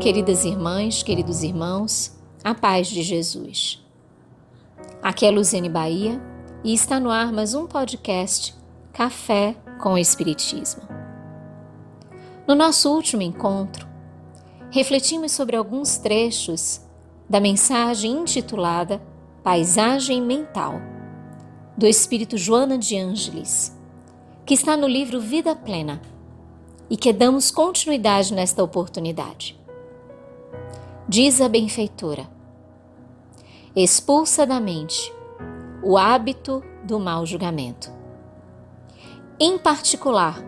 Queridas irmãs, queridos irmãos, a paz de Jesus. Aqui é Luziane Bahia e está no ar mais um podcast Café com Espiritismo. No nosso último encontro, refletimos sobre alguns trechos da mensagem intitulada Paisagem Mental, do Espírito Joana de Ângeles, que está no livro Vida Plena e que damos continuidade nesta oportunidade. Diz a benfeitora: expulsa da mente o hábito do mau julgamento. Em particular,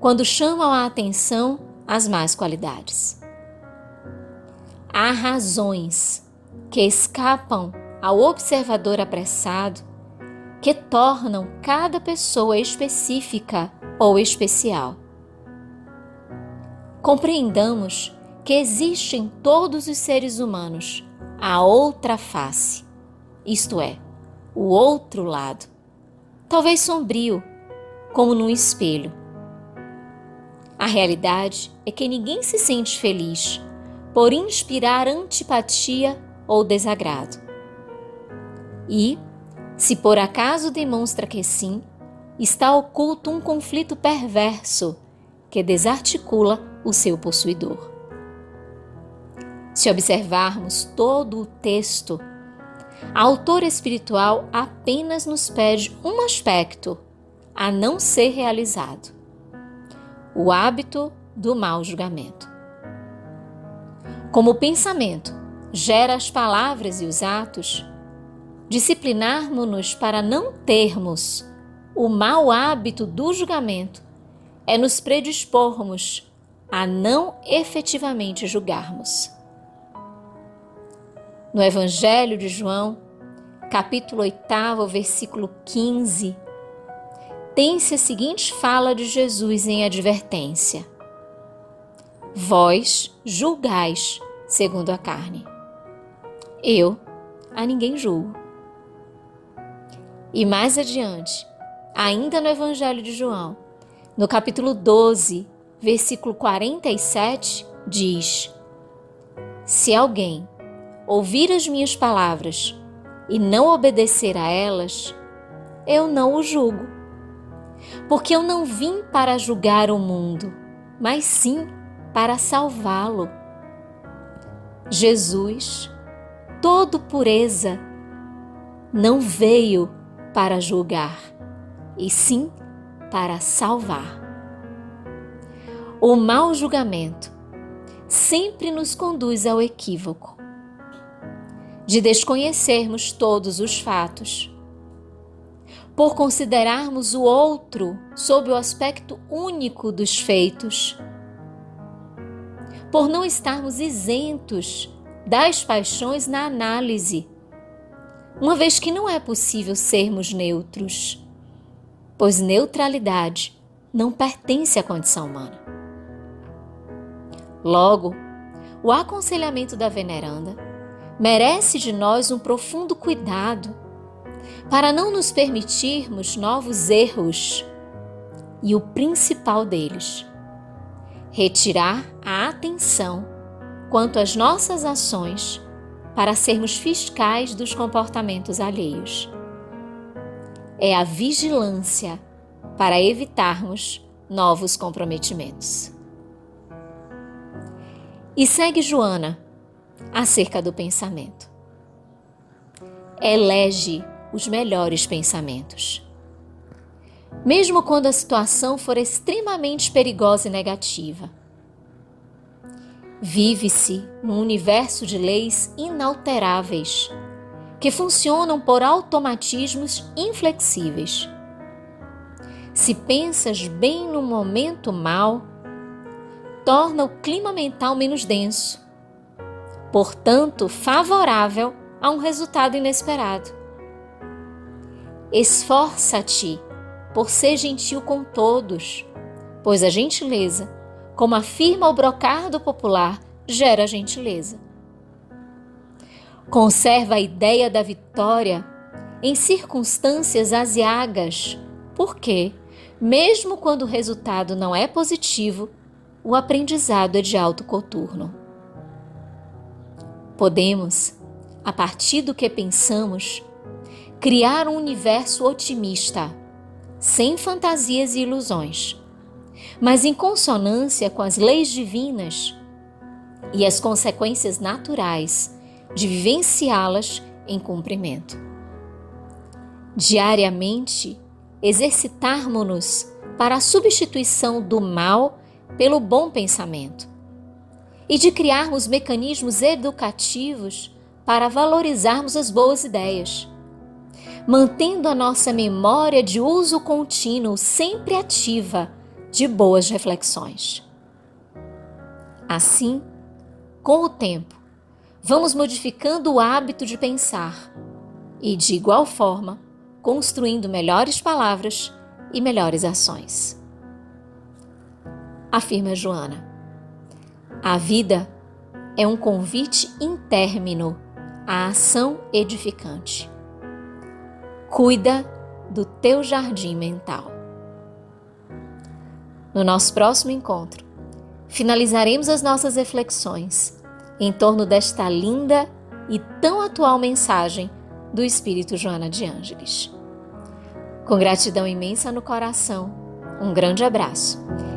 quando chamam a atenção as más qualidades. Há razões que escapam ao observador apressado que tornam cada pessoa específica ou especial compreendamos que existe em todos os seres humanos a outra face, isto é, o outro lado, talvez sombrio, como num espelho. A realidade é que ninguém se sente feliz por inspirar antipatia ou desagrado. E, se por acaso demonstra que sim, está oculto um conflito perverso que desarticula o seu possuidor. Se observarmos todo o texto, a autora espiritual apenas nos pede um aspecto a não ser realizado: o hábito do mau julgamento. Como o pensamento gera as palavras e os atos, disciplinarmos-nos para não termos o mau hábito do julgamento é nos predispormos a não efetivamente julgarmos. No Evangelho de João, capítulo 8, versículo 15, tem-se a seguinte fala de Jesus em advertência: Vós julgais segundo a carne. Eu a ninguém julgo. E mais adiante, ainda no Evangelho de João, no capítulo 12, versículo 47 diz: Se alguém ouvir as minhas palavras e não obedecer a elas, eu não o julgo. Porque eu não vim para julgar o mundo, mas sim para salvá-lo. Jesus, todo pureza, não veio para julgar, e sim para salvar. O mau julgamento sempre nos conduz ao equívoco de desconhecermos todos os fatos, por considerarmos o outro sob o aspecto único dos feitos, por não estarmos isentos das paixões na análise, uma vez que não é possível sermos neutros, pois neutralidade não pertence à condição humana. Logo, o aconselhamento da veneranda merece de nós um profundo cuidado para não nos permitirmos novos erros e o principal deles, retirar a atenção quanto às nossas ações para sermos fiscais dos comportamentos alheios. É a vigilância para evitarmos novos comprometimentos. E segue Joana acerca do pensamento. Elege os melhores pensamentos. Mesmo quando a situação for extremamente perigosa e negativa. Vive-se num universo de leis inalteráveis que funcionam por automatismos inflexíveis. Se pensas bem no momento mal, torna o clima mental menos denso, portanto, favorável a um resultado inesperado. Esforça-te por ser gentil com todos, pois a gentileza, como afirma o brocardo popular, gera gentileza. Conserva a ideia da vitória em circunstâncias aziagas, porque, mesmo quando o resultado não é positivo, o aprendizado é de alto coturno. Podemos, a partir do que pensamos, criar um universo otimista, sem fantasias e ilusões, mas em consonância com as leis divinas e as consequências naturais de vivenciá-las em cumprimento. Diariamente, exercitarmos-nos para a substituição do mal pelo bom pensamento e de criarmos mecanismos educativos para valorizarmos as boas ideias, mantendo a nossa memória de uso contínuo sempre ativa de boas reflexões. Assim, com o tempo, vamos modificando o hábito de pensar e, de igual forma, construindo melhores palavras e melhores ações. Afirma Joana. A vida é um convite intérmino à ação edificante. Cuida do teu jardim mental. No nosso próximo encontro, finalizaremos as nossas reflexões em torno desta linda e tão atual mensagem do Espírito Joana de Ângeles. Com gratidão imensa no coração, um grande abraço